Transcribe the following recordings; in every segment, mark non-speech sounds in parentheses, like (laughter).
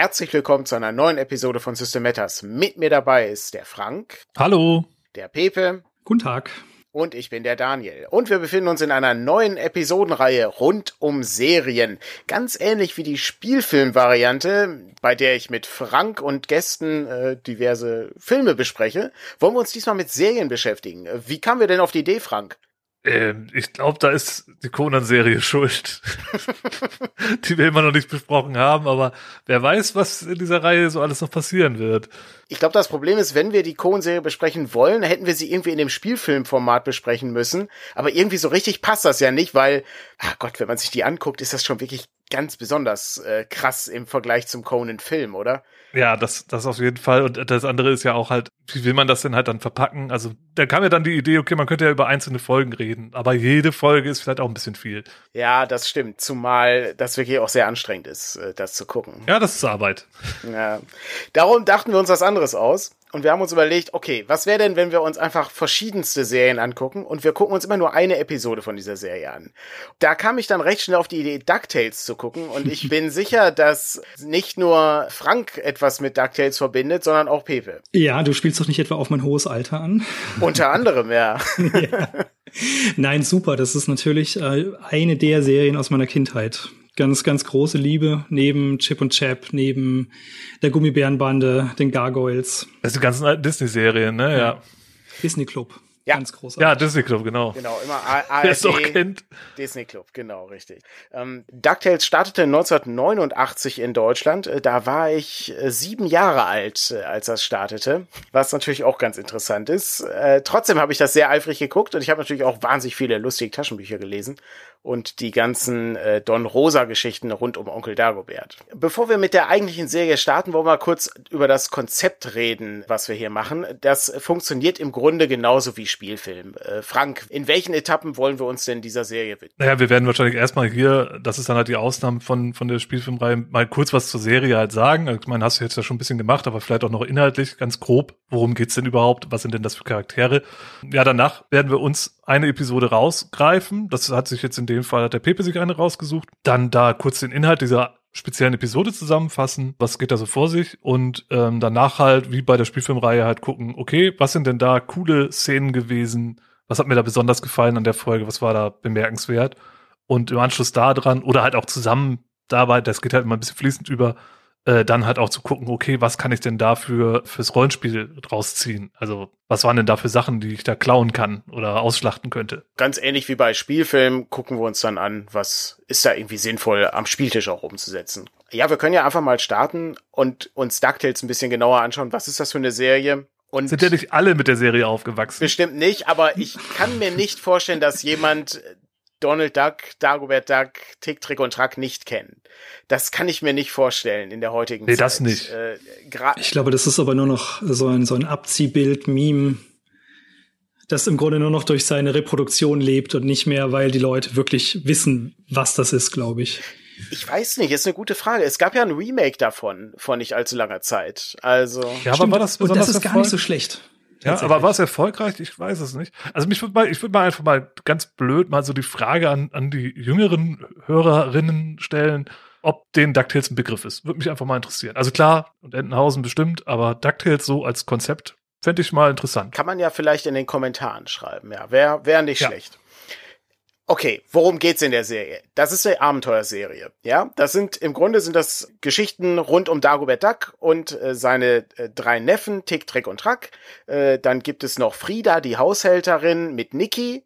Herzlich willkommen zu einer neuen Episode von System Matters. Mit mir dabei ist der Frank. Hallo. Der Pepe. Guten Tag. Und ich bin der Daniel. Und wir befinden uns in einer neuen Episodenreihe rund um Serien. Ganz ähnlich wie die Spielfilmvariante, bei der ich mit Frank und Gästen äh, diverse Filme bespreche, wollen wir uns diesmal mit Serien beschäftigen. Wie kamen wir denn auf die Idee, Frank? Ähm, ich glaube, da ist die Conan-Serie (laughs) schuld, (laughs) die wir immer noch nicht besprochen haben, aber wer weiß, was in dieser Reihe so alles noch passieren wird. Ich glaube, das Problem ist, wenn wir die Cohen-Serie besprechen wollen, hätten wir sie irgendwie in dem Spielfilmformat besprechen müssen. Aber irgendwie so richtig passt das ja nicht, weil, ach Gott, wenn man sich die anguckt, ist das schon wirklich ganz besonders äh, krass im Vergleich zum Conan-Film, oder? Ja, das, das auf jeden Fall. Und das andere ist ja auch halt, wie will man das denn halt dann verpacken? Also, da kam ja dann die Idee, okay, man könnte ja über einzelne Folgen reden, aber jede Folge ist vielleicht auch ein bisschen viel. Ja, das stimmt. Zumal das wirklich auch sehr anstrengend ist, äh, das zu gucken. Ja, das ist Arbeit. Ja. Darum dachten wir uns was anderes aus. Und wir haben uns überlegt, okay, was wäre denn, wenn wir uns einfach verschiedenste Serien angucken und wir gucken uns immer nur eine Episode von dieser Serie an. Da kam ich dann recht schnell auf die Idee, DuckTales zu gucken und ich (laughs) bin sicher, dass nicht nur Frank etwas mit DuckTales verbindet, sondern auch Pepe. Ja, du spielst doch nicht etwa auf mein hohes Alter an. (laughs) Unter anderem, ja. ja. Nein, super, das ist natürlich äh, eine der Serien aus meiner Kindheit ganz, ganz große Liebe neben Chip und Chap, neben der Gummibärenbande, den Gargoyles. Das ist die ganzen alten Disney-Serien, ne? Ja. ja. Disney Club. Ja. Ganz großartig. Ja, Disney Club, genau. Genau, immer ARD. (laughs) Wer es doch kennt. Disney Club, genau, richtig. Ähm, DuckTales startete 1989 in Deutschland. Äh, da war ich äh, sieben Jahre alt, äh, als das startete, was natürlich auch ganz interessant ist. Äh, trotzdem habe ich das sehr eifrig geguckt und ich habe natürlich auch wahnsinnig viele lustige Taschenbücher gelesen und die ganzen äh, Don Rosa-Geschichten rund um Onkel Dagobert. Bevor wir mit der eigentlichen Serie starten, wollen wir mal kurz über das Konzept reden, was wir hier machen. Das funktioniert im Grunde genauso wie Spielfilm. Äh, Frank, in welchen Etappen wollen wir uns denn dieser Serie widmen? Naja, wir werden wahrscheinlich erstmal hier, das ist dann halt die Ausnahme von, von der Spielfilmreihe, mal kurz was zur Serie halt sagen. Also, ich meine, hast du jetzt ja schon ein bisschen gemacht, aber vielleicht auch noch inhaltlich, ganz grob. Worum geht's denn überhaupt? Was sind denn das für Charaktere? Ja, danach werden wir uns eine Episode rausgreifen. Das hat sich jetzt in dem Fall, hat der Pepe sich eine rausgesucht. Dann da kurz den Inhalt dieser speziellen Episode zusammenfassen, was geht da so vor sich? Und ähm, danach halt, wie bei der Spielfilmreihe, halt gucken, okay, was sind denn da coole Szenen gewesen, was hat mir da besonders gefallen an der Folge, was war da bemerkenswert? Und im Anschluss da dran oder halt auch zusammen dabei, das geht halt immer ein bisschen fließend über, äh, dann halt auch zu gucken, okay, was kann ich denn dafür fürs Rollenspiel rausziehen? Also, was waren denn da für Sachen, die ich da klauen kann oder ausschlachten könnte? Ganz ähnlich wie bei Spielfilmen gucken wir uns dann an, was ist da irgendwie sinnvoll am Spieltisch auch umzusetzen. Ja, wir können ja einfach mal starten und uns DuckTales ein bisschen genauer anschauen. Was ist das für eine Serie? Und Sind ja nicht alle mit der Serie aufgewachsen? Bestimmt nicht, aber ich kann mir nicht vorstellen, dass jemand Donald Duck, Dagobert Duck, Tick, Trick und Track nicht kennen. Das kann ich mir nicht vorstellen in der heutigen nee, Zeit. Nee, das nicht. Äh, ich glaube, das ist aber nur noch so ein, so ein Abziehbild, Meme, das im Grunde nur noch durch seine Reproduktion lebt und nicht mehr, weil die Leute wirklich wissen, was das ist, glaube ich. Ich weiß nicht, ist eine gute Frage. Es gab ja ein Remake davon vor nicht allzu langer Zeit. Also. Ja, aber war das Und das ist gar nicht so schlecht. Ja, aber war es erfolgreich? Ich weiß es nicht. Also mich würde mal, ich würde mal einfach mal ganz blöd mal so die Frage an, an die jüngeren Hörerinnen stellen, ob den DuckTales ein Begriff ist. Würde mich einfach mal interessieren. Also klar, und Entenhausen bestimmt, aber DuckTales so als Konzept fände ich mal interessant. Kann man ja vielleicht in den Kommentaren schreiben, ja. Wäre wär nicht ja. schlecht. Okay, worum geht's in der Serie? Das ist eine Abenteuerserie, ja? Das sind im Grunde sind das Geschichten rund um Dagobert Duck und äh, seine äh, drei Neffen Tick, Trick und Track. Äh, dann gibt es noch Frieda, die Haushälterin mit Niki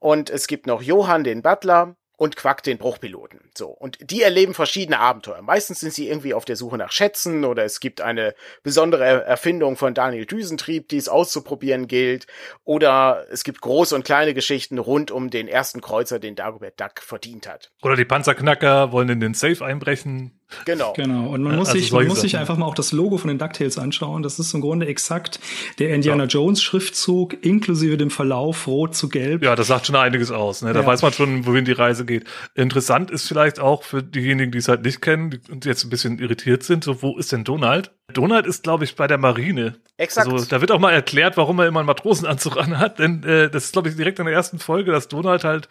und es gibt noch Johann, den Butler und Quack den Bruchpiloten. So. Und die erleben verschiedene Abenteuer. Meistens sind sie irgendwie auf der Suche nach Schätzen oder es gibt eine besondere Erfindung von Daniel Düsentrieb, die es auszuprobieren gilt. Oder es gibt große und kleine Geschichten rund um den ersten Kreuzer, den Dagobert Duck verdient hat. Oder die Panzerknacker wollen in den Safe einbrechen. Genau. Genau. Und man muss also sich, man muss sich einfach mal auch das Logo von den DuckTales anschauen. Das ist im Grunde exakt der Indiana ja. Jones Schriftzug inklusive dem Verlauf rot zu gelb. Ja, das sagt schon einiges aus. Ne? Da ja. weiß man schon, wohin die Reise geht. Interessant ist vielleicht auch für diejenigen, die es halt nicht kennen und jetzt ein bisschen irritiert sind, so wo ist denn Donald? Donald ist, glaube ich, bei der Marine. Exakt. Also da wird auch mal erklärt, warum er immer einen Matrosenanzug anhat, denn äh, das ist, glaube ich, direkt in der ersten Folge, dass Donald halt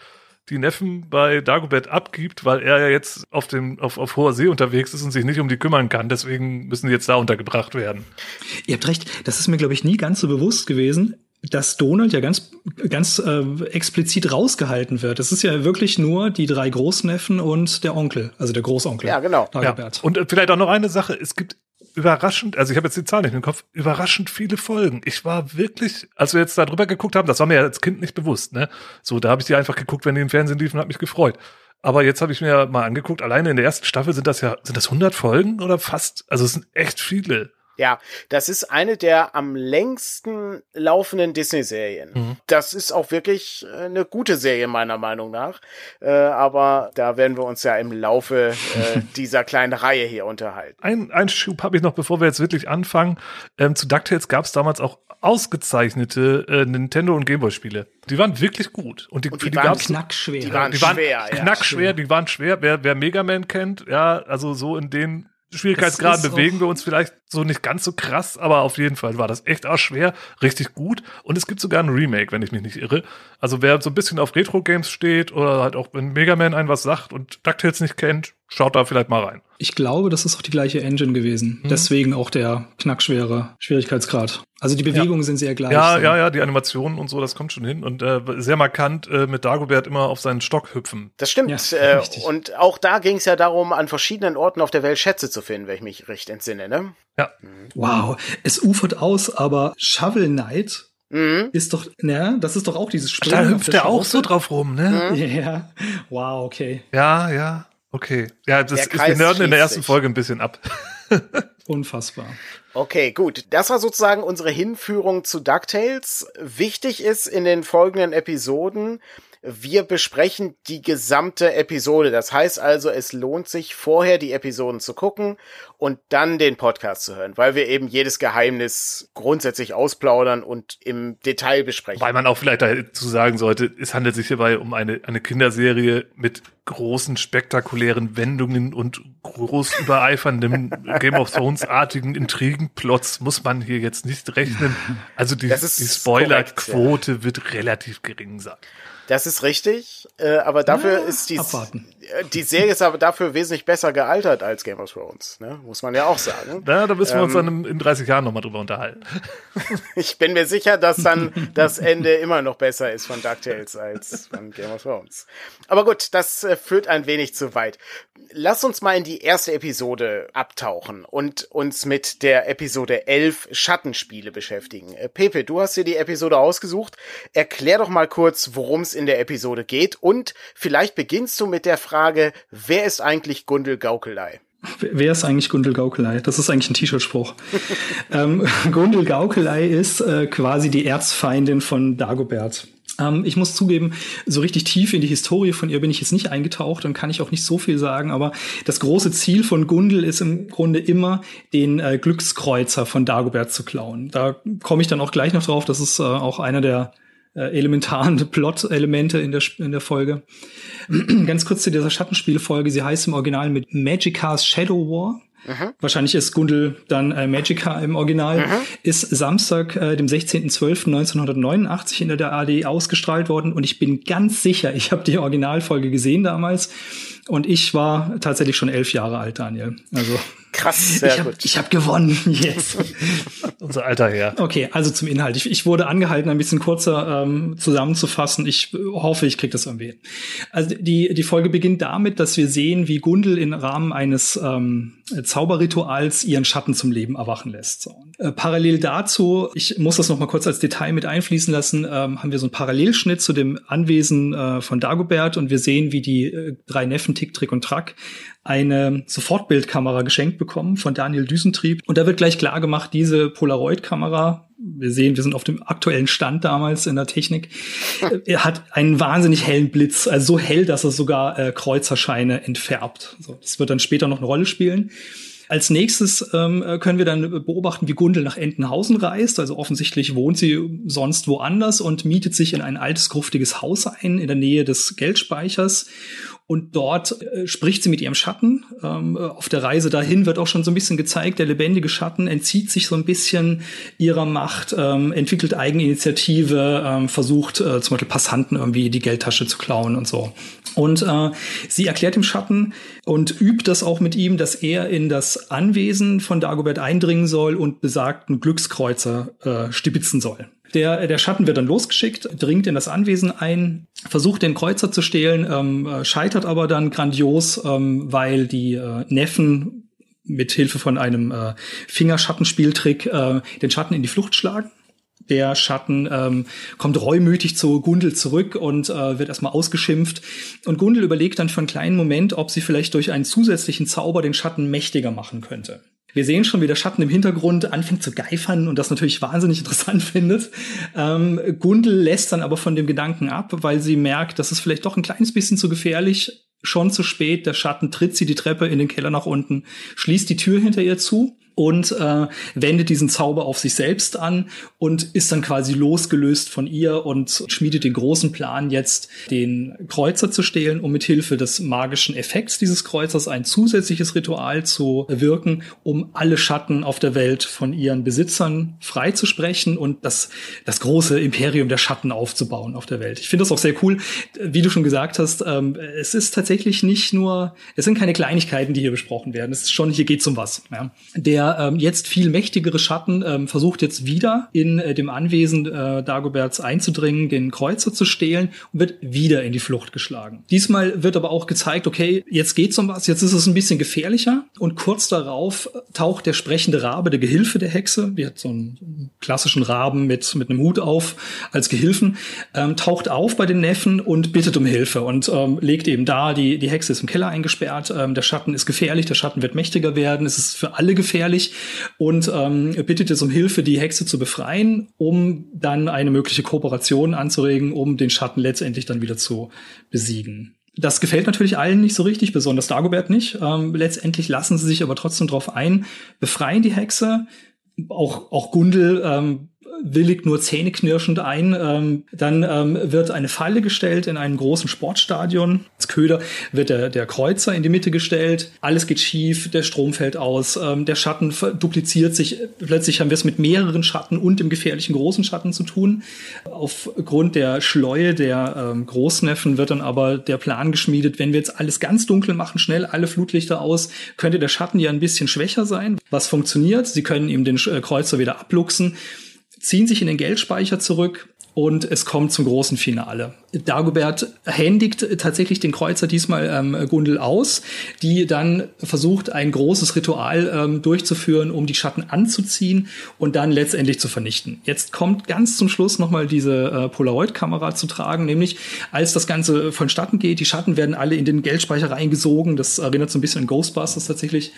die Neffen bei Dagobert abgibt, weil er ja jetzt auf dem auf, auf hoher See unterwegs ist und sich nicht um die kümmern kann. Deswegen müssen die jetzt da untergebracht werden. Ihr habt recht, das ist mir glaube ich nie ganz so bewusst gewesen dass Donald ja ganz, ganz äh, explizit rausgehalten wird. Es ist ja wirklich nur die drei Großneffen und der Onkel, also der Großonkel. Ja, genau. Ja. Und äh, vielleicht auch noch eine Sache, es gibt überraschend, also ich habe jetzt die Zahl nicht im Kopf, überraschend viele Folgen. Ich war wirklich, als wir jetzt da drüber geguckt haben, das war mir als Kind nicht bewusst, ne? So, da habe ich die einfach geguckt, wenn die im Fernsehen liefen, habe mich gefreut. Aber jetzt habe ich mir mal angeguckt, alleine in der ersten Staffel sind das ja, sind das 100 Folgen oder fast? Also es sind echt viele. Ja, das ist eine der am längsten laufenden Disney-Serien. Mhm. Das ist auch wirklich äh, eine gute Serie meiner Meinung nach. Äh, aber da werden wir uns ja im Laufe äh, (laughs) dieser kleinen Reihe hier unterhalten. Ein, ein Schub habe ich noch, bevor wir jetzt wirklich anfangen. Ähm, zu DuckTales gab es damals auch ausgezeichnete äh, Nintendo- und Gameboy-Spiele. Die waren wirklich gut. Und die, und die, die waren knackschwer. Die waren, die waren schwer, ja. Knackschwer, die waren schwer. Wer, wer Mega Man kennt, ja, also so in den Schwierigkeitsgrad bewegen wir uns vielleicht so nicht ganz so krass, aber auf jeden Fall war das echt auch schwer, richtig gut. Und es gibt sogar ein Remake, wenn ich mich nicht irre. Also wer so ein bisschen auf Retro-Games steht oder halt auch wenn Mega Man ein was sagt und DuckTales nicht kennt, schaut da vielleicht mal rein. Ich glaube, das ist auch die gleiche Engine gewesen. Mhm. Deswegen auch der knackschwere Schwierigkeitsgrad. Also die Bewegungen ja. sind sehr gleich. Ja, so. ja, ja, die Animationen und so, das kommt schon hin. Und äh, sehr markant äh, mit Dagobert immer auf seinen Stock hüpfen. Das stimmt. Ja, äh, und auch da ging es ja darum, an verschiedenen Orten auf der Welt Schätze zu finden, wenn ich mich recht entsinne, ne? Ja. Wow, es ufert aus, aber Shovel Knight Mhm. Ist doch, ne, das ist doch auch dieses Spiel. Da hüpft er auch so drauf rum, ne? Mhm. (laughs) Ja. Wow, okay. Ja, ja. Okay. Ja, das ist, wir nörden in der ersten sich. Folge ein bisschen ab. (laughs) Unfassbar. Okay, gut. Das war sozusagen unsere Hinführung zu DuckTales. Wichtig ist in den folgenden Episoden, wir besprechen die gesamte Episode. Das heißt also, es lohnt sich vorher die Episoden zu gucken und dann den Podcast zu hören, weil wir eben jedes Geheimnis grundsätzlich ausplaudern und im Detail besprechen. Weil man auch vielleicht dazu sagen sollte, es handelt sich hierbei um eine, eine Kinderserie mit großen, spektakulären Wendungen und groß übereiferndem (laughs) Game of Thrones-artigen Intrigenplots muss man hier jetzt nicht rechnen. Also die, die Spoilerquote ja. wird relativ gering sein. Das ist richtig, äh, aber dafür ja, ist die, abwarten. Die Serie ist aber dafür wesentlich besser gealtert als Game of Thrones, ne? muss man ja auch sagen. Ja, da müssen wir uns ähm, dann in 30 Jahren nochmal drüber unterhalten. (laughs) ich bin mir sicher, dass dann das Ende immer noch besser ist von DuckTales als von Game of Thrones. Aber gut, das äh, führt ein wenig zu weit. Lass uns mal in die erste Episode abtauchen und uns mit der Episode 11 Schattenspiele beschäftigen. Äh, Pepe, du hast dir die Episode ausgesucht. Erklär doch mal kurz, worum es in der Episode geht und vielleicht beginnst du mit der Frage, wer ist eigentlich Gundel Gaukelei? Wer ist eigentlich Gundel Gaukelei? Das ist eigentlich ein T-Shirt-Spruch. (laughs) ähm, Gundel Gaukelei ist äh, quasi die Erzfeindin von Dagobert. Ähm, ich muss zugeben, so richtig tief in die Historie von ihr bin ich jetzt nicht eingetaucht und kann ich auch nicht so viel sagen, aber das große Ziel von Gundel ist im Grunde immer, den äh, Glückskreuzer von Dagobert zu klauen. Da komme ich dann auch gleich noch drauf, das ist äh, auch einer der äh, elementaren (laughs) Plot-Elemente in der, in der Folge. (clears throat) Ganz kurz zu dieser Schattenspielfolge. Sie heißt im Original mit Magicars Shadow War. Mhm. Wahrscheinlich ist Gundel dann äh, Magica im Original. Mhm. Ist Samstag, äh, dem 16.12.1989 in der AD ausgestrahlt worden und ich bin ganz sicher, ich habe die Originalfolge gesehen damals und ich war tatsächlich schon elf Jahre alt, Daniel. Also Krass, sehr ich hab, gut. Ich habe gewonnen. (laughs) Yes. (laughs) Unser Alter her. Okay, also zum Inhalt. Ich, ich wurde angehalten, ein bisschen kurzer ähm, zusammenzufassen. Ich hoffe, ich kriege das irgendwie hin. Also die, die Folge beginnt damit, dass wir sehen, wie Gundel im Rahmen eines ähm, Zauberrituals ihren Schatten zum Leben erwachen lässt. So. Äh, parallel dazu, ich muss das noch mal kurz als Detail mit einfließen lassen, ähm, haben wir so einen Parallelschnitt zu dem Anwesen äh, von Dagobert und wir sehen, wie die äh, drei Neffen Tick, Trick und Track eine Sofortbildkamera geschenkt bekommen von Daniel Düsentrieb. Und da wird gleich klar gemacht, diese Polaroid-Kamera, wir sehen, wir sind auf dem aktuellen Stand damals in der Technik, er hat einen wahnsinnig hellen Blitz, also so hell, dass er sogar äh, Kreuzerscheine entfärbt. So, das wird dann später noch eine Rolle spielen. Als nächstes ähm, können wir dann beobachten, wie Gundel nach Entenhausen reist. Also offensichtlich wohnt sie sonst woanders und mietet sich in ein altes, gruftiges Haus ein in der Nähe des Geldspeichers Und dort äh, spricht sie mit ihrem Schatten. Ähm, auf der Reise dahin wird auch schon so ein bisschen gezeigt, der lebendige Schatten entzieht sich so ein bisschen ihrer Macht, ähm, entwickelt Eigeninitiative, ähm, versucht äh, zum Beispiel Passanten irgendwie die Geldtasche zu klauen und so. Und äh, sie erklärt dem Schatten und übt das auch mit ihm, dass er in das Anwesen von Dagobert eindringen soll und besagten Glückskreuzer äh, stibitzen soll. Der, der Schatten wird dann losgeschickt, dringt in das Anwesen ein, versucht den Kreuzer zu stehlen, ähm, äh, scheitert aber dann grandios, ähm, weil die äh, Neffen mit Hilfe von einem äh, Fingerschattenspieltrick äh, den Schatten in die Flucht schlagen. Der Schatten ähm, kommt reumütig zu Gundel zurück und äh, wird erstmal ausgeschimpft. Und Gundel überlegt dann für einen kleinen Moment, ob sie vielleicht durch einen zusätzlichen Zauber den Schatten mächtiger machen könnte. Wir sehen schon, wie der Schatten im Hintergrund anfängt zu geifern und das natürlich wahnsinnig interessant (laughs) findet. Ähm, Gundel lässt dann aber von dem Gedanken ab, weil sie merkt, das ist vielleicht doch ein kleines bisschen zu gefährlich. Schon zu spät, der Schatten tritt sie die Treppe in den Keller nach unten, schließt die Tür hinter ihr zu und äh, wendet diesen Zauber auf sich selbst an und ist dann quasi losgelöst von ihr und schmiedet den großen Plan jetzt, den Kreuzer zu stehlen, um mit Hilfe des magischen Effekts dieses Kreuzers ein zusätzliches Ritual zu wirken, um alle Schatten auf der Welt von ihren Besitzern freizusprechen und das, das große Imperium der Schatten aufzubauen auf der Welt. Ich finde das auch sehr cool. Wie du schon gesagt hast, ähm, es ist tatsächlich nicht nur, es sind keine Kleinigkeiten, die hier besprochen werden. Es ist schon, hier geht's um was. Ja. Der ähm, jetzt viel mächtigere Schatten ähm, versucht jetzt wieder in äh, dem Anwesen äh, Dagoberts einzudringen, den Kreuzer zu stehlen und wird wieder in die Flucht geschlagen. Diesmal wird aber auch gezeigt, okay, jetzt geht's um was, jetzt ist es ein bisschen gefährlicher und kurz darauf taucht der sprechende Rabe, der Gehilfe der Hexe, die hat so einen klassischen Raben mit, mit einem Hut auf als Gehilfen, ähm, taucht auf bei den Neffen und bittet um Hilfe und ähm, legt eben da, die, die Hexe ist im Keller eingesperrt, ähm, der Schatten ist gefährlich, der Schatten wird mächtiger werden, es ist für alle gefährlich, gefährlich und ähm, bittet jetzt um Hilfe, die Hexe zu befreien, um dann eine mögliche Kooperation anzuregen, um den Schatten letztendlich dann wieder zu besiegen. Das gefällt natürlich allen nicht so richtig, besonders Dagobert nicht. Ähm, letztendlich lassen sie sich aber trotzdem drauf ein, befreien die Hexe. Auch, auch Gundel ähm, willigt nur zähneknirschend ein. Ähm, dann ähm, wird eine Falle gestellt in einem großen Sportstadion. Als Köder wird der, der Kreuzer in die Mitte gestellt. Alles geht schief, der Strom fällt aus, ähm, der Schatten dupliziert sich. Plötzlich haben wir es mit mehreren Schatten und dem gefährlichen großen Schatten zu tun. Aufgrund der Schleue der ähm, Großneffen wird dann aber der Plan geschmiedet, wenn wir jetzt alles ganz dunkel machen, schnell alle Flutlichter aus, könnte der Schatten ja ein bisschen schwächer sein. Was funktioniert? Sie können ihm den äh, Kreuzer wieder abluchsen ziehen sich in den Geldspeicher zurück und es kommt zum großen Finale. Dagobert händigt tatsächlich den Kreuzer diesmal ähm, Gundel aus, die dann versucht, ein großes Ritual ähm, durchzuführen, um die Schatten anzuziehen und dann letztendlich zu vernichten. Jetzt kommt ganz zum Schluss nochmal diese äh, Polaroid-Kamera zu tragen, nämlich als das Ganze vonstatten geht, die Schatten werden alle in den Geldspeicher reingesogen, das erinnert so ein bisschen an Ghostbusters tatsächlich,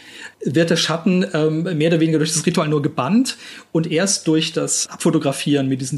wird der Schatten ähm, mehr oder weniger durch das Ritual nur gebannt und erst durch das Abfotografieren mit diesen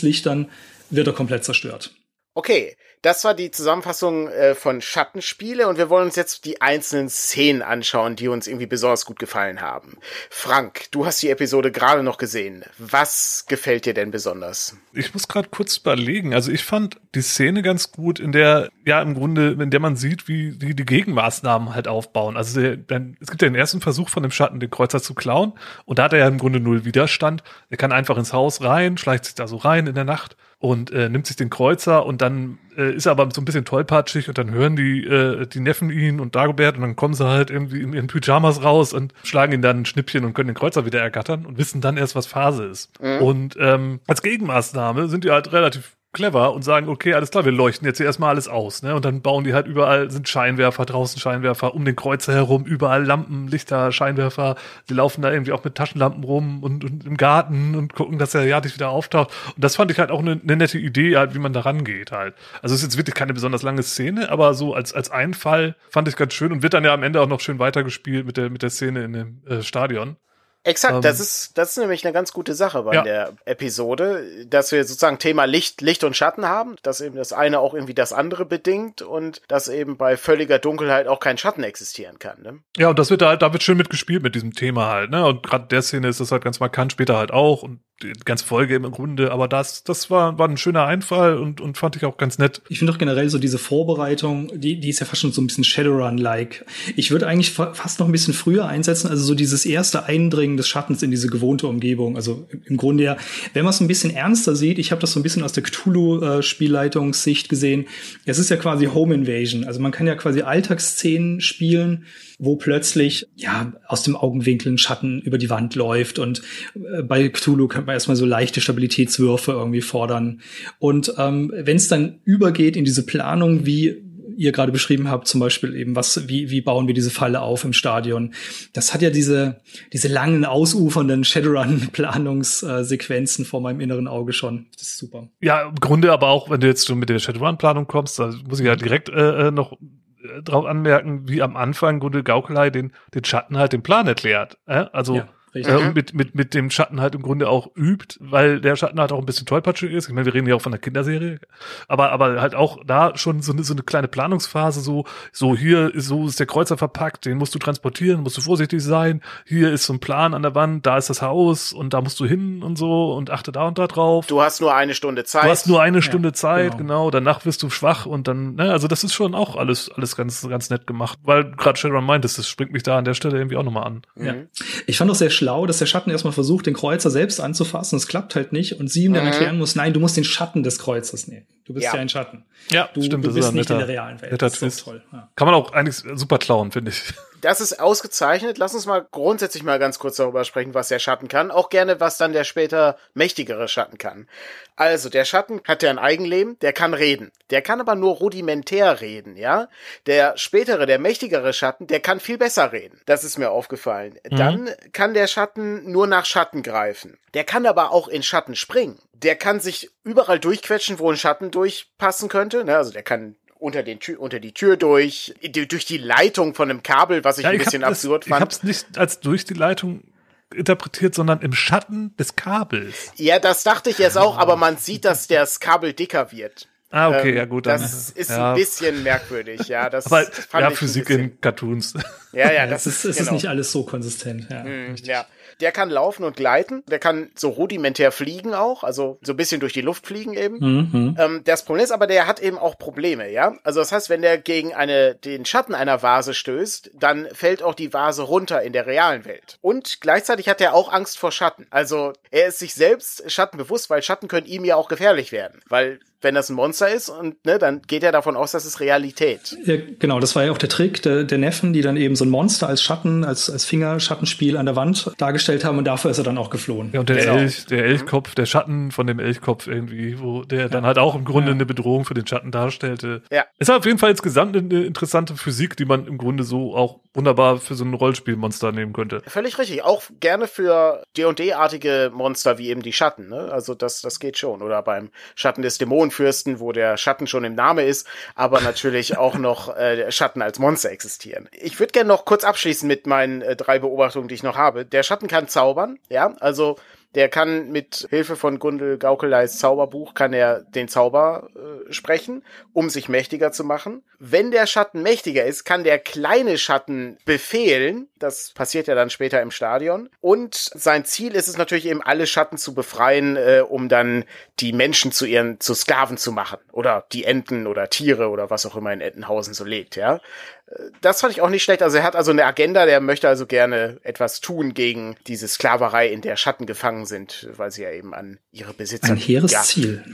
Blitzlichtern wird er komplett zerstört. Okay, das war die Zusammenfassung äh, von Schattenspiele und wir wollen uns jetzt die einzelnen Szenen anschauen, die uns irgendwie besonders gut gefallen haben. Frank, du hast die Episode gerade noch gesehen. Was gefällt dir denn besonders? Ich muss gerade kurz überlegen. Also ich fand die Szene ganz gut, in der ja im Grunde, in der man sieht, wie die, die Gegenmaßnahmen halt aufbauen. Also der, dann, es gibt ja den ersten Versuch von dem Schatten, den Kreuzer zu klauen und da hat er ja im Grunde null Widerstand. Er kann einfach ins Haus rein, schleicht sich da so rein in der Nacht und äh, nimmt sich den Kreuzer und dann äh, ist er aber so ein bisschen tollpatschig und dann hören die, äh, die Neffen ihn und Dagobert und dann kommen sie halt irgendwie in ihren Pyjamas raus und schlagen ihn dann ein Schnippchen und können den Kreuzer wieder ergattern und wissen dann erst, was Phase ist. Mhm. Und ähm, als Gegenmaßnahme sind die halt relativ clever und sagen, okay, alles klar, wir leuchten jetzt hier erstmal alles aus, ne? Und dann bauen die halt überall, sind Scheinwerfer, draußen Scheinwerfer, um den Kreuzer herum, überall Lampen, Lichter, Scheinwerfer. Die laufen da irgendwie auch mit Taschenlampen rum und, und im Garten und gucken, dass er ja nicht wieder auftaucht. Und das fand ich halt auch eine, eine nette Idee, halt, wie man da rangeht halt. Also es ist jetzt wirklich keine besonders lange Szene, aber so als, als Einfall fand ich ganz schön und wird dann ja am Ende auch noch schön weitergespielt mit der, mit der Szene in dem äh, Stadion. Exakt, ähm, das ist, das ist nämlich eine ganz gute Sache bei ja. der Episode, dass wir sozusagen Thema Licht, Licht und Schatten haben, dass eben das eine auch irgendwie das andere bedingt und dass eben bei völliger Dunkelheit auch kein Schatten existieren kann. Ne? Ja, und das wird da halt, da wird schön mitgespielt mit diesem Thema halt, ne? Und gerade der Szene ist das halt ganz markant, später halt auch und die ganze Folge im Grunde, aber das, das war, war ein schöner Einfall und, und fand ich auch ganz nett. Ich finde doch generell so diese Vorbereitung, die, die ist ja fast schon so ein bisschen Shadowrun-like. Ich würde eigentlich fast noch ein bisschen früher einsetzen, also so dieses erste Eindringen des Schattens in diese gewohnte Umgebung. Also im Grunde ja, wenn man es ein bisschen ernster sieht, ich habe das so ein bisschen aus der Cthulhu-Spielleitungssicht gesehen, es ist ja quasi Home Invasion. Also man kann ja quasi Alltagsszenen spielen, wo plötzlich ja aus dem Augenwinkel ein Schatten über die Wand läuft und äh, bei Cthulhu kann man erstmal so leichte Stabilitätswürfe irgendwie fordern. Und ähm, wenn es dann übergeht in diese Planung, wie ihr gerade beschrieben habt, zum Beispiel eben, was, wie, wie bauen wir diese Falle auf im Stadion? Das hat ja diese, diese langen, ausufernden Shadowrun-Planungssequenzen vor meinem inneren Auge schon. Das ist super. Ja, im Grunde aber auch, wenn du jetzt schon mit der Shadowrun-Planung kommst, da muss ich ja direkt äh, äh noch äh, drauf anmerken, wie am Anfang Gunde Gaukelei den, den Schatten halt den Plan erklärt. Äh? Also ja. Richtig. Äh, mit, mit, mit dem Schatten halt im Grunde auch übt, weil der Schatten halt auch ein bisschen tollpatschig ist. Ich meine, wir reden ja auch von der Kinderserie. Aber, aber halt auch da schon so eine, so eine kleine Planungsphase, so, so hier ist, so ist der Kreuzer verpackt, den musst du transportieren, musst du vorsichtig sein. Hier ist so ein Plan an der Wand, da ist das Haus und da musst du hin und so und achte da und da drauf. Du hast nur eine Stunde Zeit. Du hast nur eine Stunde ja, Zeit, genau. genau. Danach wirst du schwach und dann, ne, also das ist schon auch alles, alles ganz, ganz nett gemacht. Weil gerade Sharon meintest, das springt mich da an der Stelle irgendwie auch nochmal an. Ja. Ich fand auch sehr schlau, dass der Schatten erstmal versucht, den Kreuzer selbst anzufassen. Es klappt halt nicht. Und sie ihm dann mhm. erklären muss, nein, du musst den Schatten des Kreuzers nehmen. Du bist ja, ja ein Schatten. Ja, du, stimmt. Du bist nicht netter, in der realen Welt. Das ist toll. Ja. Kann man auch eigentlich super klauen, finde ich. Das ist ausgezeichnet. Lass uns mal grundsätzlich mal ganz kurz darüber sprechen, was der Schatten kann. Auch gerne, was dann der später mächtigere Schatten kann. Also, der Schatten hat ja ein Eigenleben, der kann reden. Der kann aber nur rudimentär reden, ja? Der spätere, der mächtigere Schatten, der kann viel besser reden. Das ist mir aufgefallen. Mhm. Dann kann der Schatten nur nach Schatten greifen. Der kann aber auch in Schatten springen. Der kann sich überall durchquetschen, wo ein Schatten durchpassen könnte. Ne? Also der kann unter, den Tür, unter die Tür durch, durch die Leitung von einem Kabel, was ich ja, ein bisschen absurd das, fand. Ich hab's nicht als durch die Leitung interpretiert, sondern im Schatten des Kabels. Ja, das dachte ich jetzt auch, aber man sieht, dass das Kabel dicker wird. Ah, okay, ähm, ja gut. Dann, das ist ja. ein bisschen merkwürdig, ja. Das aber, fand ja, ich Physik in Cartoons. Ja, ja, (laughs) das ist, ist genau. nicht alles so konsistent. Ja, mm, ja. Der kann laufen und gleiten. Der kann so rudimentär fliegen auch, also so ein bisschen durch die Luft fliegen eben. Mhm. Ähm, das Problem ist aber, der hat eben auch Probleme, ja. Also das heißt, wenn der gegen eine, den Schatten einer Vase stößt, dann fällt auch die Vase runter in der realen Welt. Und gleichzeitig hat er auch Angst vor Schatten. Also er ist sich selbst schattenbewusst, weil Schatten können ihm ja auch gefährlich werden. Weil wenn das ein Monster ist und ne, dann geht er davon aus, dass es Realität. Ja, genau, das war ja auch der Trick der, der Neffen, die dann eben so ein Monster als Schatten, als, als Fingerschattenspiel an der Wand dargestellt haben und dafür ist er dann auch geflohen. Ja, und der genau. Elch, der Elchkopf, der Schatten von dem Elchkopf irgendwie, wo der ja. dann halt auch im Grunde ja. eine Bedrohung für den Schatten darstellte. Ja. Ist auf jeden Fall insgesamt eine interessante Physik, die man im Grunde so auch wunderbar für so ein Rollenspielmonster nehmen könnte. Völlig richtig. Auch gerne für D&D-artige Monster wie eben die Schatten. Ne? Also das, das geht schon. Oder beim Schatten des Dämonenfürsten, wo der Schatten schon im Name ist, aber natürlich (laughs) auch noch äh, Schatten als Monster existieren. Ich würde gerne noch kurz abschließen mit meinen äh, drei Beobachtungen, die ich noch habe. Der Schatten kann zaubern, ja, also der kann mit Hilfe von Gundel Gaukeleis Zauberbuch kann er den Zauber äh, sprechen, um sich mächtiger zu machen. Wenn der Schatten mächtiger ist, kann der kleine Schatten befehlen. Das passiert ja dann später im Stadion. Und sein Ziel ist es natürlich eben, alle Schatten zu befreien, äh, um dann die Menschen zu ihren zu Sklaven zu machen oder die Enten oder Tiere oder was auch immer in Entenhausen so lebt. Ja, das fand ich auch nicht schlecht. Also er hat also eine Agenda, der möchte also gerne etwas tun gegen diese Sklaverei, in der Schatten gefangen sind, weil sie ja eben an ihre Besitzer. Ein hehres ja. Ziel.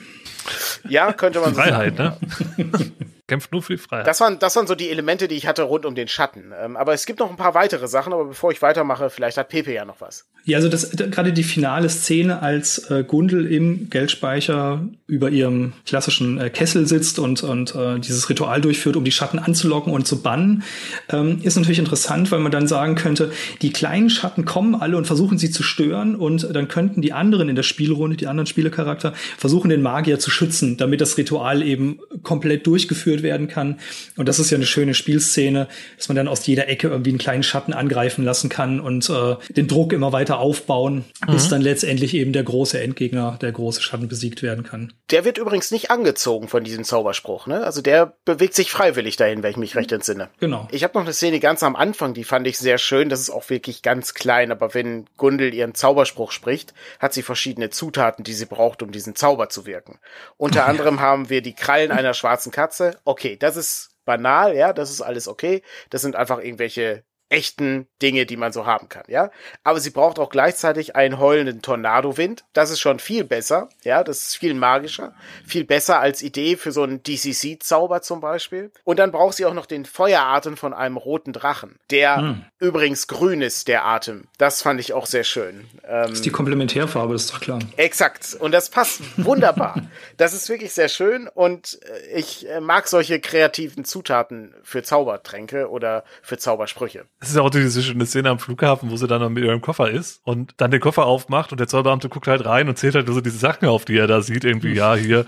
Ja, könnte man so Freiheit, sagen. ne? (laughs) Kämpft nur für die Freiheit. Das waren, das waren so die Elemente, die ich hatte rund um den Schatten. Ähm, aber es gibt noch ein paar weitere Sachen, aber bevor ich weitermache, vielleicht hat Pepe ja noch was. Ja, also das gerade die finale Szene, als äh, Gundel im Geldspeicher über ihrem klassischen äh, Kessel sitzt und, und äh, dieses Ritual durchführt, um die Schatten anzulocken und zu bannen, ähm, ist natürlich interessant, weil man dann sagen könnte, die kleinen Schatten kommen alle und versuchen sie zu stören und dann könnten die anderen in der Spielrunde, die anderen Spielecharakter, versuchen den Magier zu schützen, damit das Ritual eben komplett durchgeführt geführt werden kann. Und das ist ja eine schöne Spielszene, dass man dann aus jeder Ecke irgendwie einen kleinen Schatten angreifen lassen kann und äh, den Druck immer weiter aufbauen, mhm. bis dann letztendlich eben der große Endgegner, der große Schatten besiegt werden kann. Der wird übrigens nicht angezogen von diesem Zauberspruch, ne? Also der bewegt sich freiwillig dahin, wenn ich mich recht entsinne. Genau. Ich habe noch eine Szene ganz am Anfang, die fand ich sehr schön. Das ist auch wirklich ganz klein, aber wenn Gundel ihren Zauberspruch spricht, hat sie verschiedene Zutaten, die sie braucht, um diesen Zauber zu wirken. Unter oh, anderem ja. haben wir die Krallen einer schwarzen Katze. Okay, das ist banal, ja, das ist alles okay. Das sind einfach irgendwelche echten Dinge, die man so haben kann, ja. Aber sie braucht auch gleichzeitig einen heulenden Tornadowind. Das ist schon viel besser, ja. Das ist viel magischer, viel besser als Idee für so einen DCC-Zauber zum Beispiel. Und dann braucht sie auch noch den Feueratem von einem roten Drachen, der hm. übrigens grün ist, der Atem. Das fand ich auch sehr schön. Ähm, das ist die Komplementärfarbe, ist doch klar. Exakt. Und das passt wunderbar. (laughs) das ist wirklich sehr schön und äh, ich äh, mag solche kreativen Zutaten für Zaubertränke oder für Zaubersprüche. Es ist ja auch diese schöne Szene am Flughafen, wo sie dann mit ihrem Koffer ist und dann den Koffer aufmacht und der Zollbeamte guckt halt rein und zählt halt so diese Sachen auf, die er da sieht. Irgendwie, ja, hier,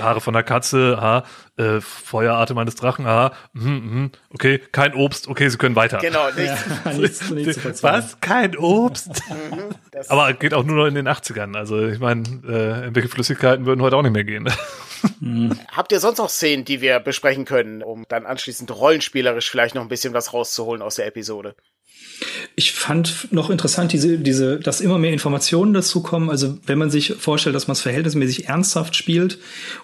Haare von der Katze, aha, äh, Feueratem eines Drachen, aha, mh, mh, okay, kein Obst, okay, sie können weiter. Genau, nichts, ja, nichts, (laughs) nichts Was? Kein Obst? (laughs) Mhm, Aber geht auch nur noch in den 80ern. Also ich meine, äh, irgendwelche Flüssigkeiten würden heute auch nicht mehr gehen. Mhm. Habt ihr sonst noch Szenen, die wir besprechen können, um dann anschließend rollenspielerisch vielleicht noch ein bisschen was rauszuholen aus der Episode? Ich fand noch interessant, diese, diese, dass immer mehr Informationen dazu kommen. Also wenn man sich vorstellt, dass man es verhältnismäßig ernsthaft spielt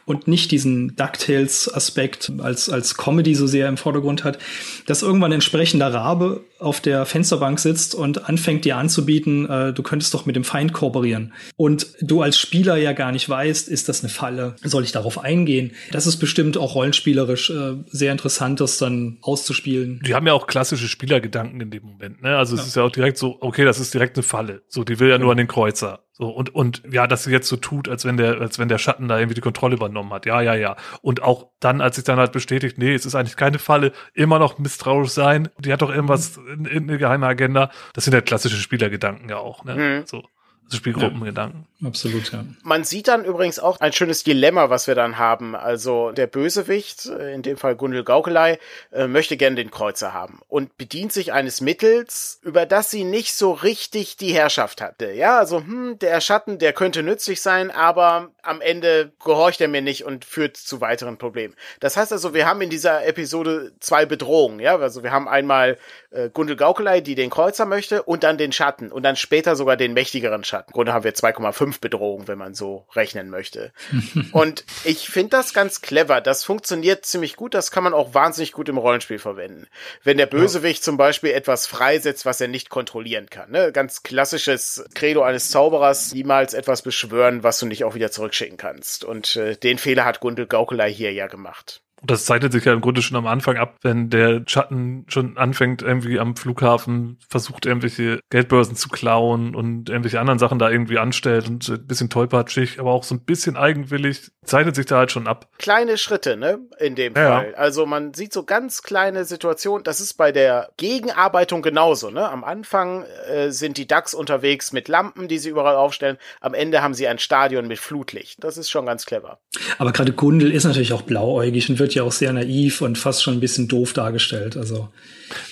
und nicht diesen DuckTales-Aspekt als, als Comedy so sehr im Vordergrund hat, dass irgendwann ein entsprechender Rabe auf der Fensterbank sitzt und anfängt dir anzubieten, äh, du könntest doch mit dem Feind kooperieren. Und du als Spieler ja gar nicht weißt, ist das eine Falle? Soll ich darauf eingehen? Das ist bestimmt auch rollenspielerisch äh, sehr interessant, das dann auszuspielen. Die haben ja auch klassische Spielergedanken in dem Moment. Ne? Also ja. es ist ja auch direkt so, okay, das ist direkt eine Falle. So, die will ja, ja. nur an den Kreuzer. So, und, und ja, dass sie jetzt so tut, als wenn der, als wenn der Schatten da irgendwie die Kontrolle übernommen hat. Ja, ja, ja. Und auch dann, als sich dann halt bestätigt, nee, es ist eigentlich keine Falle, immer noch misstrauisch sein. Die hat doch irgendwas in, in eine geheime Agenda. Das sind ja klassische Spielergedanken ja auch, ne? Mhm. So. Spielgruppengedanken. Ja, absolut, ja. Man sieht dann übrigens auch ein schönes Dilemma, was wir dann haben. Also der Bösewicht, äh, in dem Fall Gundel Gaukelei, äh, möchte gern den Kreuzer haben und bedient sich eines Mittels, über das sie nicht so richtig die Herrschaft hatte. Ja, also hm, der Schatten, der könnte nützlich sein, aber am Ende gehorcht er mir nicht und führt zu weiteren Problemen. Das heißt also, wir haben in dieser Episode zwei Bedrohungen. Ja, also wir haben einmal äh, Gundel Gaukelei, die den Kreuzer möchte, und dann den Schatten und dann später sogar den mächtigeren Schatten. Im Grunde haben wir 2,5 Bedrohungen, wenn man so rechnen möchte. (laughs) und ich finde das ganz clever. Das funktioniert ziemlich gut. Das kann man auch wahnsinnig gut im Rollenspiel verwenden. Wenn der Bösewicht ja. zum Beispiel etwas freisetzt, was er nicht kontrollieren kann. Ne? Ganz klassisches Credo eines Zauberers, niemals etwas beschwören, was du nicht auch wieder zurückschicken kannst. Und äh, den Fehler hat Gundel Gaukelei hier ja gemacht. Das zeichnet sich ja im Grunde schon am Anfang ab, wenn der Schatten schon anfängt, irgendwie am Flughafen versucht, irgendwelche Geldbörsen zu klauen und irgendwelche anderen Sachen da irgendwie anstellt und ein bisschen tollpatschig, aber auch so ein bisschen eigenwillig, zeichnet sich da halt schon ab. Kleine Schritte, ne? In dem ja, Fall. Also man sieht so ganz kleine Situationen. Das ist bei der Gegenarbeitung genauso, ne? Am Anfang äh, sind die Ducks unterwegs mit Lampen, die sie überall aufstellen. Am Ende haben sie ein Stadion mit Flutlicht. Das ist schon ganz clever. Aber gerade Gundel ist natürlich auch blauäugig und wird wird ja auch sehr naiv und fast schon ein bisschen doof dargestellt. Also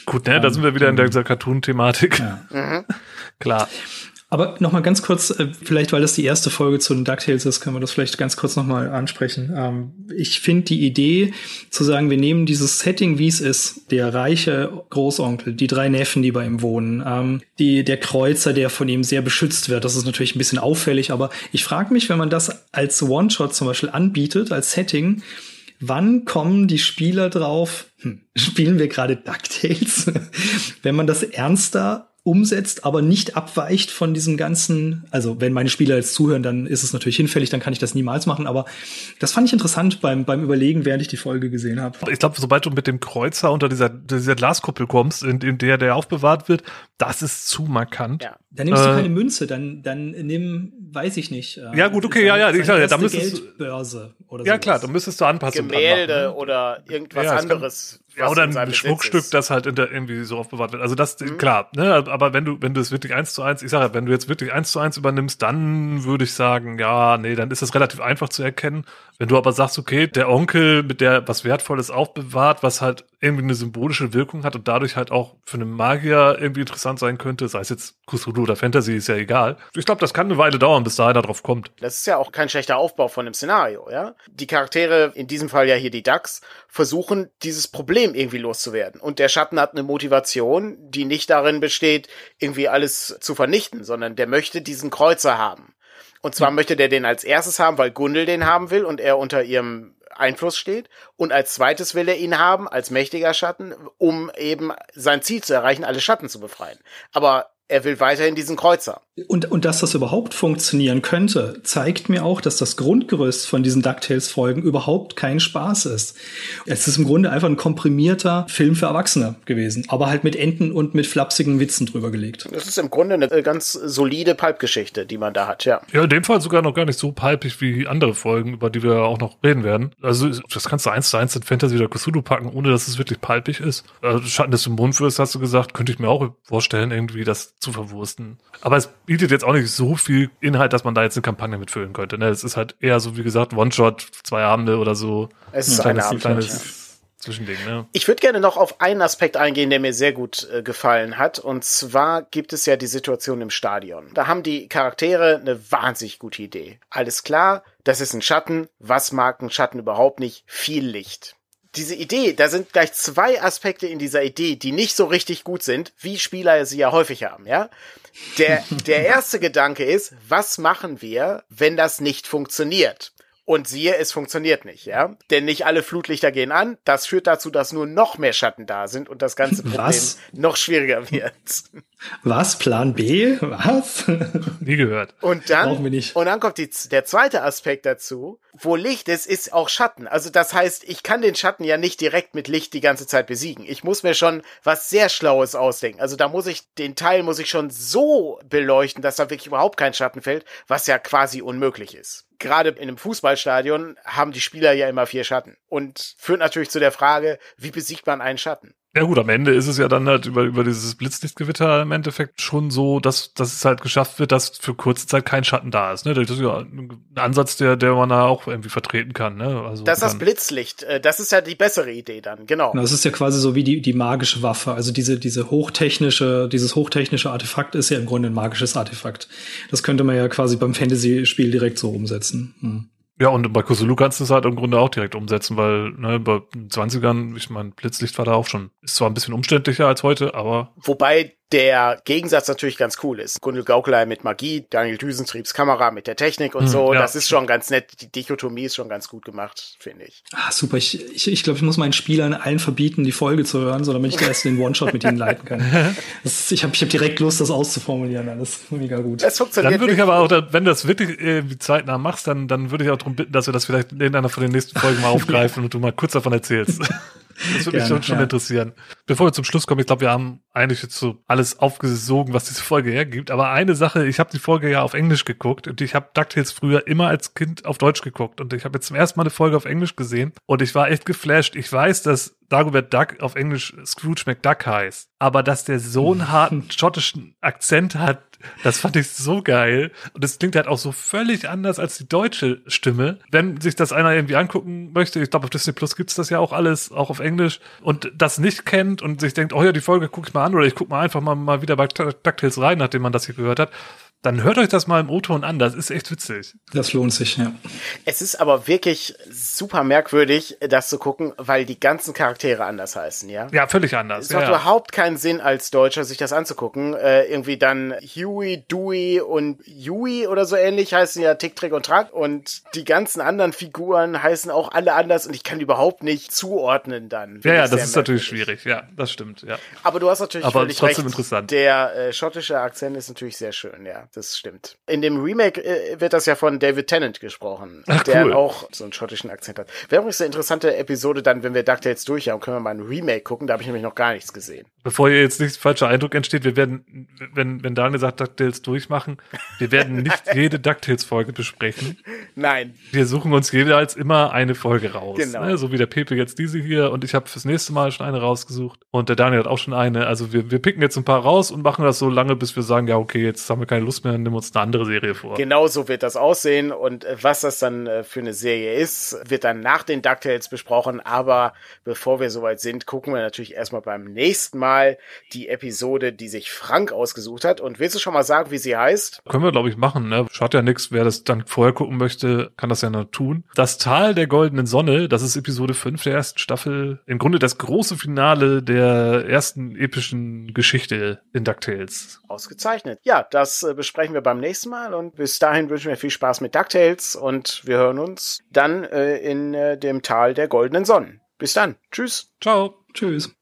gut, ne, ähm, da sind wir wieder in dieser Cartoon-Thematik. Ja. Mhm. Klar. Aber noch mal ganz kurz, äh, vielleicht weil das die erste Folge zu den DuckTales ist, können wir das vielleicht ganz kurz noch mal ansprechen. Ähm, ich finde die Idee zu sagen, wir nehmen dieses Setting, wie es ist, der reiche Großonkel, die drei Neffen, die bei ihm wohnen, ähm, die, der Kreuzer, der von ihm sehr beschützt wird, das ist natürlich ein bisschen auffällig, aber ich frage mich, wenn man das als One-Shot zum Beispiel anbietet, als Setting, wann kommen die Spieler drauf, hm, spielen wir gerade DuckTales? (laughs) Wenn man das ernster umsetzt, aber nicht abweicht von diesem ganzen, also wenn meine Spieler jetzt zuhören, dann ist es natürlich hinfällig, dann kann ich das niemals machen, aber das fand ich interessant beim, beim Überlegen, während ich die Folge gesehen habe. Ich glaube, sobald du mit dem Kreuzer unter dieser, dieser Glaskuppel kommst, in, in der der aufbewahrt wird, das ist zu markant. Ja. Dann nimmst du äh, keine Münze, dann, dann nimm, weiß ich nicht. Äh, ja, gut, okay, ja, ja, ich sag, da müsstest Geldbörse oder Ja, sowas. klar, da müsstest du Anpassungen Gemälde ne? oder irgendwas ja, anderes. Ja, oder ein Schmuckstück, das halt der, irgendwie so aufbewahrt wird. Also das, mhm. klar, ne, aber wenn du, wenn du es wirklich eins zu eins, ich sage, wenn du jetzt wirklich eins zu eins übernimmst, dann würde ich sagen, ja, nee, dann ist das relativ einfach zu erkennen. Wenn du aber sagst, okay, der Onkel, mit der was Wertvolles aufbewahrt, was halt irgendwie eine symbolische Wirkung hat und dadurch halt auch für einen Magier irgendwie interessant sein könnte, sei es jetzt Cthulhu oder Fantasy, ist ja egal. Ich glaube, das kann eine Weile dauern, bis da einer drauf kommt. Das ist ja auch kein schlechter Aufbau von dem Szenario, ja. Die Charaktere, in diesem Fall ja hier die Ducks, versuchen, dieses Problem irgendwie loszuwerden. Und der Schatten hat eine Motivation, die nicht darin besteht, irgendwie alles zu vernichten, sondern der möchte diesen Kreuzer haben. Und zwar mhm. möchte der den als erstes haben, weil Gundel den haben will und er unter ihrem Einfluss steht. Und als zweites will er ihn haben, als mächtiger Schatten, um eben sein Ziel zu erreichen, alle Schatten zu befreien. Aber er will weiterhin diesen Kreuzer. Und, und dass das überhaupt funktionieren könnte, zeigt mir auch, dass das Grundgerüst von diesen DuckTales-Folgen überhaupt kein Spaß ist. Es ist im Grunde einfach ein komprimierter Film für Erwachsene gewesen, aber halt mit Enten und mit flapsigen Witzen drüber gelegt. Das ist im Grunde eine ganz solide Pulp-Geschichte, die man da hat, ja. Ja, in dem Fall sogar noch gar nicht so pulpig wie andere Folgen, über die wir auch noch reden werden. Also, das kannst du eins zu eins in Fantasy oder Cthulhu packen, ohne dass es wirklich pulpig ist. Also, Schatten des Mondwürsts hast du gesagt, könnte ich mir auch vorstellen, irgendwie das zu verwursten. Aber es bietet jetzt auch nicht so viel Inhalt, dass man da jetzt eine Kampagne mitfüllen könnte. Ne? Es ist halt eher so, wie gesagt, One-Shot, zwei Abende oder so. Es ist ein kleines, kleines Zwischending, ne? Ich würde gerne noch auf einen Aspekt eingehen, der mir sehr gut äh, gefallen hat. Und zwar gibt es ja die Situation im Stadion. Da haben die Charaktere eine wahnsinnig gute Idee. Alles klar, das ist ein Schatten. Was mag ein Schatten überhaupt nicht? Viel Licht diese Idee, da sind gleich zwei Aspekte in dieser Idee, die nicht so richtig gut sind, wie Spieler sie ja häufig haben, ja. Der, der (laughs) erste Gedanke ist, was machen wir, wenn das nicht funktioniert? Und siehe, es funktioniert nicht, ja. Denn nicht alle Flutlichter gehen an. Das führt dazu, dass nur noch mehr Schatten da sind und das ganze Problem Was? noch schwieriger wird. Was? Plan B? Was? Nie gehört. Und dann, und dann kommt die, der zweite Aspekt dazu. Wo Licht ist, ist auch Schatten. Also das heißt, ich kann den Schatten ja nicht direkt mit Licht die ganze Zeit besiegen. Ich muss mir schon was sehr Schlaues ausdenken. Also da muss ich, den Teil muss ich schon so beleuchten, dass da wirklich überhaupt kein Schatten fällt, was ja quasi unmöglich ist gerade in einem Fußballstadion haben die Spieler ja immer vier Schatten. Und führt natürlich zu der Frage, wie besiegt man einen Schatten? Ja gut, am Ende ist es ja dann halt über, über dieses Blitzlichtgewitter im Endeffekt schon so, dass, dass es halt geschafft wird, dass für kurze Zeit kein Schatten da ist. Ne? Das ist ja ein Ansatz, der, der man da auch irgendwie vertreten kann. Ne? Also das ist das Blitzlicht. Äh, das ist ja die bessere Idee dann, genau. Das ist ja quasi so wie die, die magische Waffe. Also diese, diese hochtechnische, dieses hochtechnische Artefakt ist ja im Grunde ein magisches Artefakt. Das könnte man ja quasi beim Fantasy-Spiel direkt so umsetzen. Hm. Ja, und bei Kusulu kannst du es halt im Grunde auch direkt umsetzen, weil ne, bei 20ern, ich meine, Blitzlicht war da auch schon. Ist zwar ein bisschen umständlicher als heute, aber. Wobei der Gegensatz natürlich ganz cool ist. Gundel Gaukelei mit Magie, Daniel Düsentriebs Kamera mit der Technik und hm, so. Ja. Das ist schon ganz nett. Die Dichotomie ist schon ganz gut gemacht, finde ich. Ah, super. Ich, ich, ich glaube, ich muss meinen Spielern allen verbieten, die Folge zu hören, so damit ich erst den One-Shot mit ihnen leiten kann. (laughs) Das, ich habe ich hab direkt Lust, das auszuformulieren. Alles mega gut. Das funktioniert dann würde ich aber auch, wenn du das wirklich äh, zeitnah machst, dann, dann würde ich auch darum bitten, dass wir das vielleicht in einer von den nächsten Folgen mal (laughs) aufgreifen und du mal kurz davon erzählst. (laughs) Das würde mich schon, schon ja. interessieren. Bevor wir zum Schluss kommen, ich glaube, wir haben eigentlich jetzt so alles aufgesogen, was diese Folge hergibt. Aber eine Sache, ich habe die Folge ja auf Englisch geguckt und ich habe DuckTales früher immer als Kind auf Deutsch geguckt. Und ich habe jetzt zum ersten Mal eine Folge auf Englisch gesehen und ich war echt geflasht. Ich weiß, dass Dagobert Duck auf Englisch Scrooge McDuck heißt. Aber dass der so einen harten (laughs) schottischen Akzent hat, das fand ich so geil. Und es klingt halt auch so völlig anders als die deutsche Stimme. Wenn sich das einer irgendwie angucken möchte, ich glaube, auf Disney Plus gibt's das ja auch alles, auch auf Englisch, und das nicht kennt und sich denkt, oh ja, die Folge gucke ich mal an oder ich gucke mal einfach mal, mal wieder bei DuckTales rein, nachdem man das hier gehört hat dann hört euch das mal im O-Ton an. Das ist echt witzig. Das lohnt sich, ja. Es ist aber wirklich super merkwürdig, das zu gucken, weil die ganzen Charaktere anders heißen, ja? Ja, völlig anders. Es macht ja, überhaupt keinen Sinn als Deutscher, sich das anzugucken. Äh, irgendwie dann Huey, Dewey und Yui oder so ähnlich heißen ja Tick, Trick und Track. Und die ganzen anderen Figuren heißen auch alle anders und ich kann überhaupt nicht zuordnen dann. Ja, ja, das ist natürlich schwierig. Ja, das stimmt, ja. Aber du hast natürlich aber völlig trotzdem recht. interessant. Der äh, schottische Akzent ist natürlich sehr schön, ja das stimmt. In dem Remake äh, wird das ja von David Tennant gesprochen, Ach, der cool. auch so einen schottischen Akzent hat. Wäre übrigens eine interessante Episode dann, wenn wir DuckTales durch haben, können wir mal ein Remake gucken. Da habe ich nämlich noch gar nichts gesehen. Bevor ihr jetzt nicht falscher Eindruck entsteht, wir werden, wenn, wenn Daniel sagt, DuckTales durchmachen, wir werden nicht (laughs) jede DuckTales-Folge besprechen. Nein. Wir suchen uns jeweils immer eine Folge raus. Genau. Ne? So wie der Pepe jetzt diese hier und ich habe fürs nächste Mal schon eine rausgesucht und der Daniel hat auch schon eine. Also wir, wir picken jetzt ein paar raus und machen das so lange, bis wir sagen, ja, okay, jetzt haben wir keine Lust mehr, nimm uns eine andere Serie vor. Genau so wird das aussehen und äh, was das dann äh, für eine Serie ist, wird dann nach den DuckTales besprochen. Aber bevor wir soweit sind, gucken wir natürlich erstmal beim nächsten Mal die Episode, die sich Frank ausgesucht hat. Und willst du schon mal sagen, wie sie heißt? Können wir, glaube ich, machen. Ne? Schaut ja nichts. Wer das dann vorher gucken möchte, kann das ja noch tun. Das Tal der goldenen Sonne, das ist Episode 5 der ersten Staffel. Im Grunde das große Finale der ersten epischen Geschichte in DuckTales. Ausgezeichnet. Ja, das äh, besprechen wir beim nächsten Mal und bis dahin wünschen wir viel Spaß mit DuckTales und wir hören uns dann äh, in äh, dem Tal der goldenen Sonnen. Bis dann. Tschüss. Ciao. Tschüss.